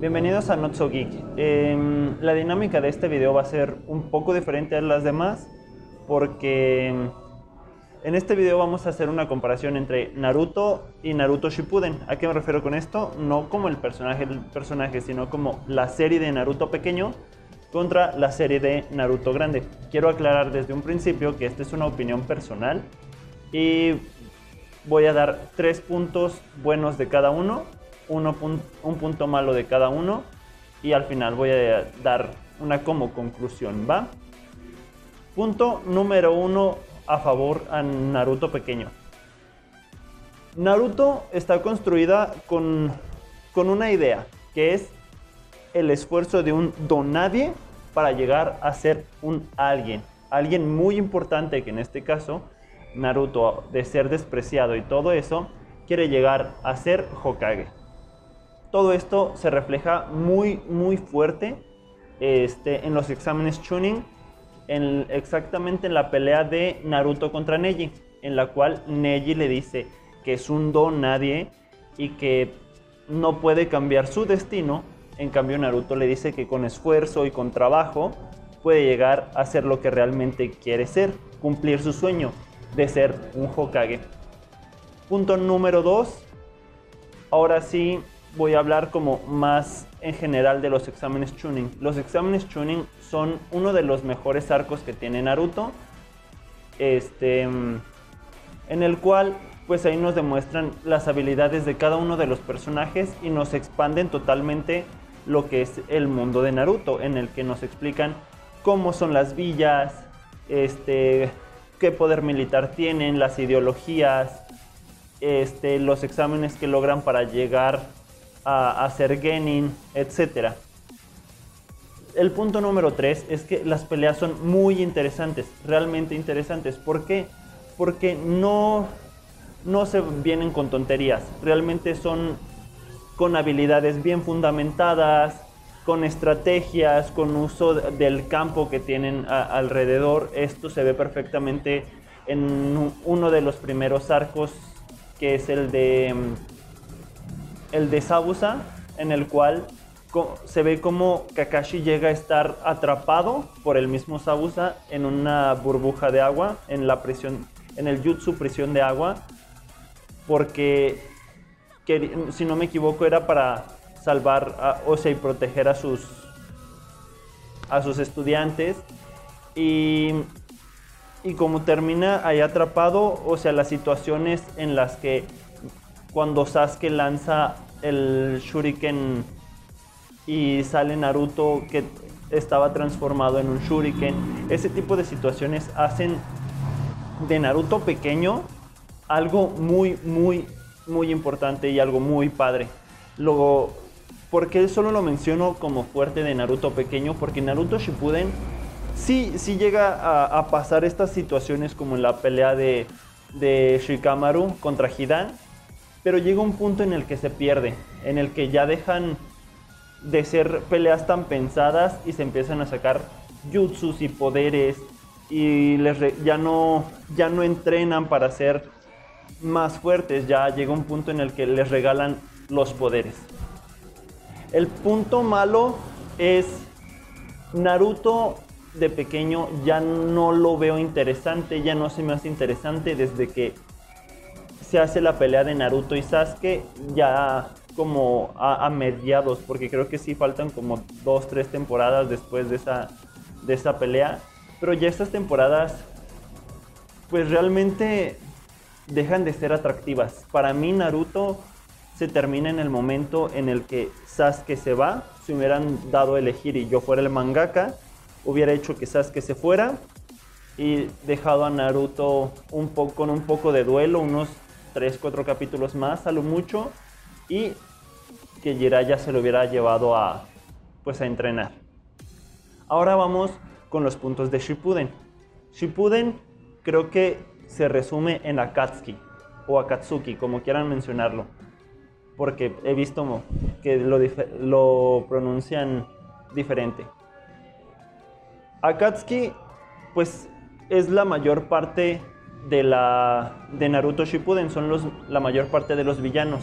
Bienvenidos a Not Geek. Em, la dinámica de este video va a ser un poco diferente a las demás porque en este video vamos a hacer una comparación entre Naruto y Naruto Shippuden. ¿A qué me refiero con esto? No como el personaje del personaje, sino como la serie de Naruto pequeño contra la serie de Naruto grande. Quiero aclarar desde un principio que esta es una opinión personal y voy a dar tres puntos buenos de cada uno un punto malo de cada uno y al final voy a dar una como conclusión, ¿va? Punto número uno a favor a Naruto pequeño. Naruto está construida con, con una idea, que es el esfuerzo de un don nadie para llegar a ser un alguien. Alguien muy importante que en este caso, Naruto, de ser despreciado y todo eso, quiere llegar a ser Hokage todo esto se refleja muy, muy fuerte este, en los exámenes tuning, en, exactamente en la pelea de Naruto contra Neji, en la cual Neji le dice que es un don nadie y que no puede cambiar su destino. En cambio, Naruto le dice que con esfuerzo y con trabajo puede llegar a ser lo que realmente quiere ser, cumplir su sueño de ser un Hokage. Punto número 2. Ahora sí, voy a hablar como más en general de los exámenes tuning. Los exámenes tuning son uno de los mejores arcos que tiene Naruto. Este, en el cual pues ahí nos demuestran las habilidades de cada uno de los personajes y nos expanden totalmente lo que es el mundo de Naruto, en el que nos explican cómo son las villas, este, qué poder militar tienen, las ideologías, este, los exámenes que logran para llegar a hacer genin, etc. El punto número 3 es que las peleas son muy interesantes, realmente interesantes. ¿Por qué? Porque no, no se vienen con tonterías, realmente son con habilidades bien fundamentadas, con estrategias, con uso del campo que tienen alrededor. Esto se ve perfectamente en uno de los primeros arcos, que es el de el de Sabusa, en el cual se ve como Kakashi llega a estar atrapado por el mismo Sabusa en una burbuja de agua, en la prisión, en el Jutsu prisión de agua, porque si no me equivoco era para salvar a, o y proteger a sus a sus estudiantes. Y y como termina ahí atrapado, o sea, las situaciones en las que cuando Sasuke lanza el shuriken y sale Naruto que estaba transformado en un shuriken. Ese tipo de situaciones hacen de Naruto pequeño algo muy, muy, muy importante y algo muy padre. Luego, ¿por qué solo lo menciono como fuerte de Naruto pequeño? Porque Naruto Shippuden sí, sí llega a, pasar estas situaciones como en la pelea de, de Shikamaru contra Hidan pero llega un punto en el que se pierde, en el que ya dejan de ser peleas tan pensadas y se empiezan a sacar jutsus y poderes y les ya, no, ya no entrenan para ser más fuertes, ya llega un punto en el que les regalan los poderes. El punto malo es Naruto de pequeño ya no lo veo interesante, ya no se me hace interesante desde que se hace la pelea de Naruto y Sasuke ya como a, mediados, porque creo que sí faltan como dos, tres temporadas después de esa, de esa pelea. Pero ya estas temporadas, pues realmente dejan de ser atractivas. Para mí Naruto se termina en el momento en el que Sasuke se va. Si hubieran dado a elegir y yo fuera el mangaka, hubiera hecho que Sasuke se fuera y dejado a Naruto un poco, con un poco de duelo, unos 3, 4 capítulos más a lo mucho y que Jiraiya se lo hubiera llevado a, pues, a entrenar. Ahora vamos con los puntos de Shippuden. Shippuden creo que se resume en Akatsuki o Akatsuki, como quieran mencionarlo, porque he visto que lo, lo pronuncian diferente. Akatsuki, pues es la mayor parte de, la, de Naruto Shippuden son los, la mayor parte de los villanos.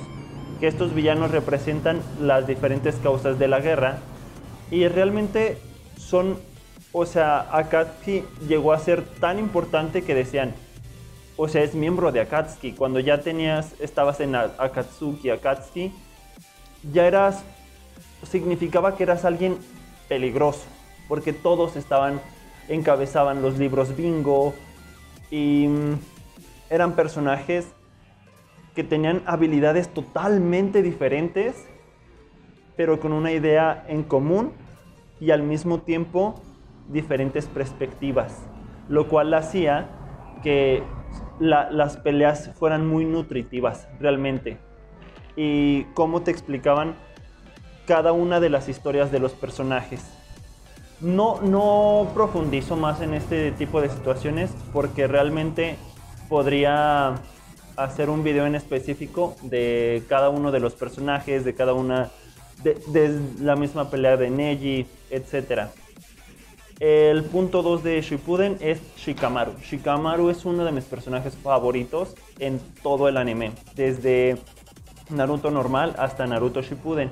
que estos villanos representan las diferentes causas de la guerra y realmente son, o sea, Akatsuki llegó a ser tan importante que decían, o sea, es miembro de Akatsuki. Cuando ya tenías, estabas en Akatsuki, Akatsuki, ya eras, significaba que eras alguien peligroso, porque todos estaban, encabezaban los libros bingo y mm, eran personajes que tenían habilidades totalmente diferentes, pero con una idea en común y al mismo tiempo diferentes perspectivas, lo cual hacía que las peleas fueran muy nutritivas realmente. Y cómo te explicaban cada una de las historias de los personajes. No, profundizo más en este tipo de situaciones porque realmente podría hacer un video en específico de cada uno de los personajes, de cada una de, la misma pelea de Neji, etc. El punto 2 de Shippuden es Shikamaru. Shikamaru es uno de mis personajes favoritos en todo el anime, desde Naruto normal hasta Naruto Shippuden.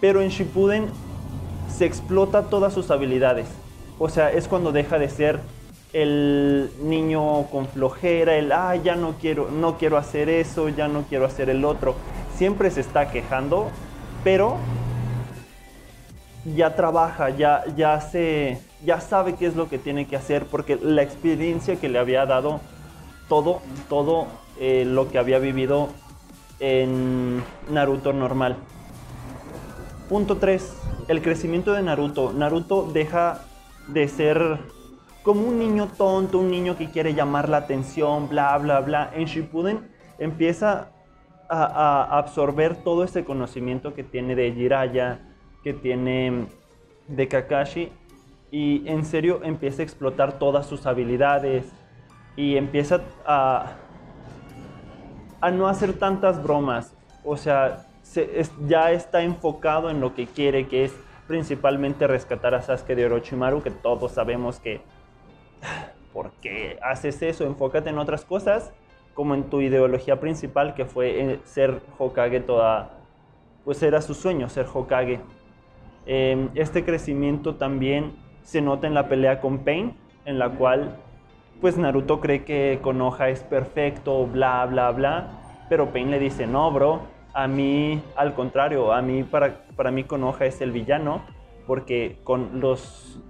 Pero en Shippuden se explota todas sus habilidades. O sea, es cuando deja de ser el niño con flojera, el ah, ya no quiero, no quiero hacer eso, ya no quiero hacer el otro. Siempre se está quejando, pero ya trabaja, ya, ya, ya sabe qué es lo que tiene que hacer, porque la experiencia que le había dado todo, todo eh, lo que había vivido en Naruto normal. Punto 3. El crecimiento de Naruto. Naruto deja de ser como un niño tonto, un niño que quiere llamar la atención, bla, bla, bla. En Shippuden empieza a, absorber todo ese conocimiento que tiene de Jiraiya, que tiene de Kakashi, y en serio empieza a explotar todas sus habilidades y empieza a, a no hacer tantas bromas. O sea, ya está enfocado en lo que quiere, que es principalmente rescatar a Sasuke de Orochimaru, que todos sabemos que ¿por qué haces eso? Enfócate en otras cosas como en tu ideología principal, que fue eh, ser Hokage toda, pues era su sueño, ser Hokage. Em, este crecimiento también se nota en la pelea con Pain, en la cual pues Naruto cree que Konoha es perfecto, bla, bla, bla, pero Pain le dice, no, bro, a mí, al contrario, a mí, para, para mí Konoha es el villano, porque con los,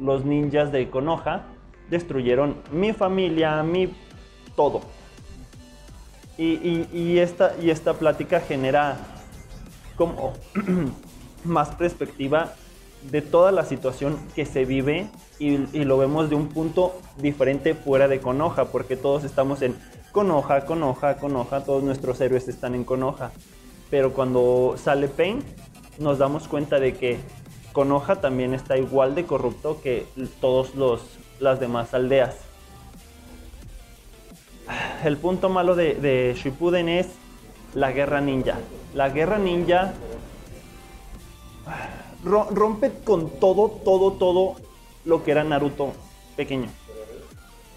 los ninjas de Konoha destruyeron mi familia, mi todo. Y, esta, y esta plática genera como más perspectiva de toda la situación que se vive y, lo vemos de un punto diferente fuera de Konoha, porque todos estamos en Konoha, Konoha, Konoha, todos nuestros héroes están en Konoha. Pero cuando sale Pain, nos damos cuenta de que Konoha también está igual de corrupto que todas las demás aldeas el punto malo de, de, Shippuden es la guerra ninja. La guerra ninja rompe con todo, todo, todo lo que era Naruto pequeño.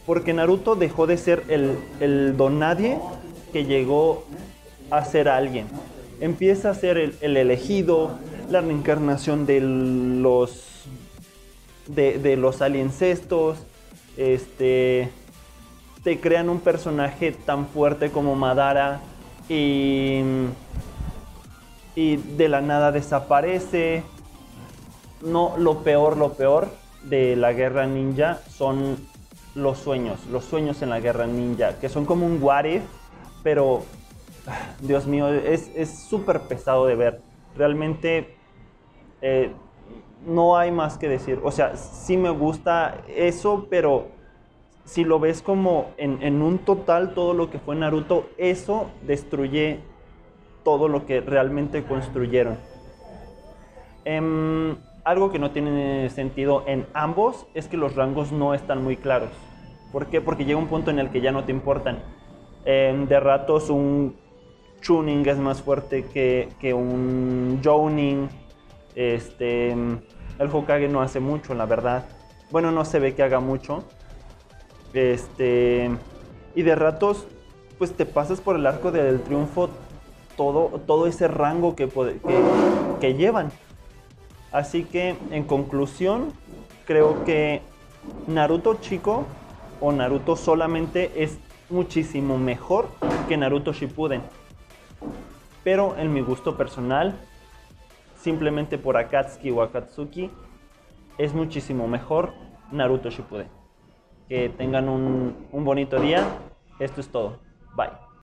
Porque Naruto dejó de ser el, el don nadie que llegó a ser alguien. Empieza a ser el, el elegido, la reencarnación de los de, de los aliencestos, este te crean un personaje tan fuerte como Madara y, y de la nada desaparece. No, lo peor, lo peor de la guerra ninja son los sueños, los sueños en la guerra ninja, que son como un what pero Dios mío, es súper pesado de ver. Realmente eh, no hay más que decir. O sea, sí me gusta eso, pero si lo ves como en, un total todo lo que fue Naruto, eso destruye todo lo que realmente construyeron. Em, algo que no tiene sentido en ambos es que los rangos no están muy claros. ¿Por qué? Porque llega un punto en el que ya no te importan. De ratos un Chunin es más fuerte que, que un Jounin. Este, el Hokage no hace mucho, la verdad. Bueno, no se ve que haga mucho. Este, y de ratos, pues te pasas por el arco del triunfo todo, todo ese rango que, que llevan. Así que en conclusión, creo que Naruto chico o Naruto solamente es muchísimo mejor que Naruto Shippuden. Pero en mi gusto personal, simplemente por Akatsuki o Akatsuki, es muchísimo mejor Naruto Shippuden. Que tengan un, un bonito día. Esto es todo. Bye.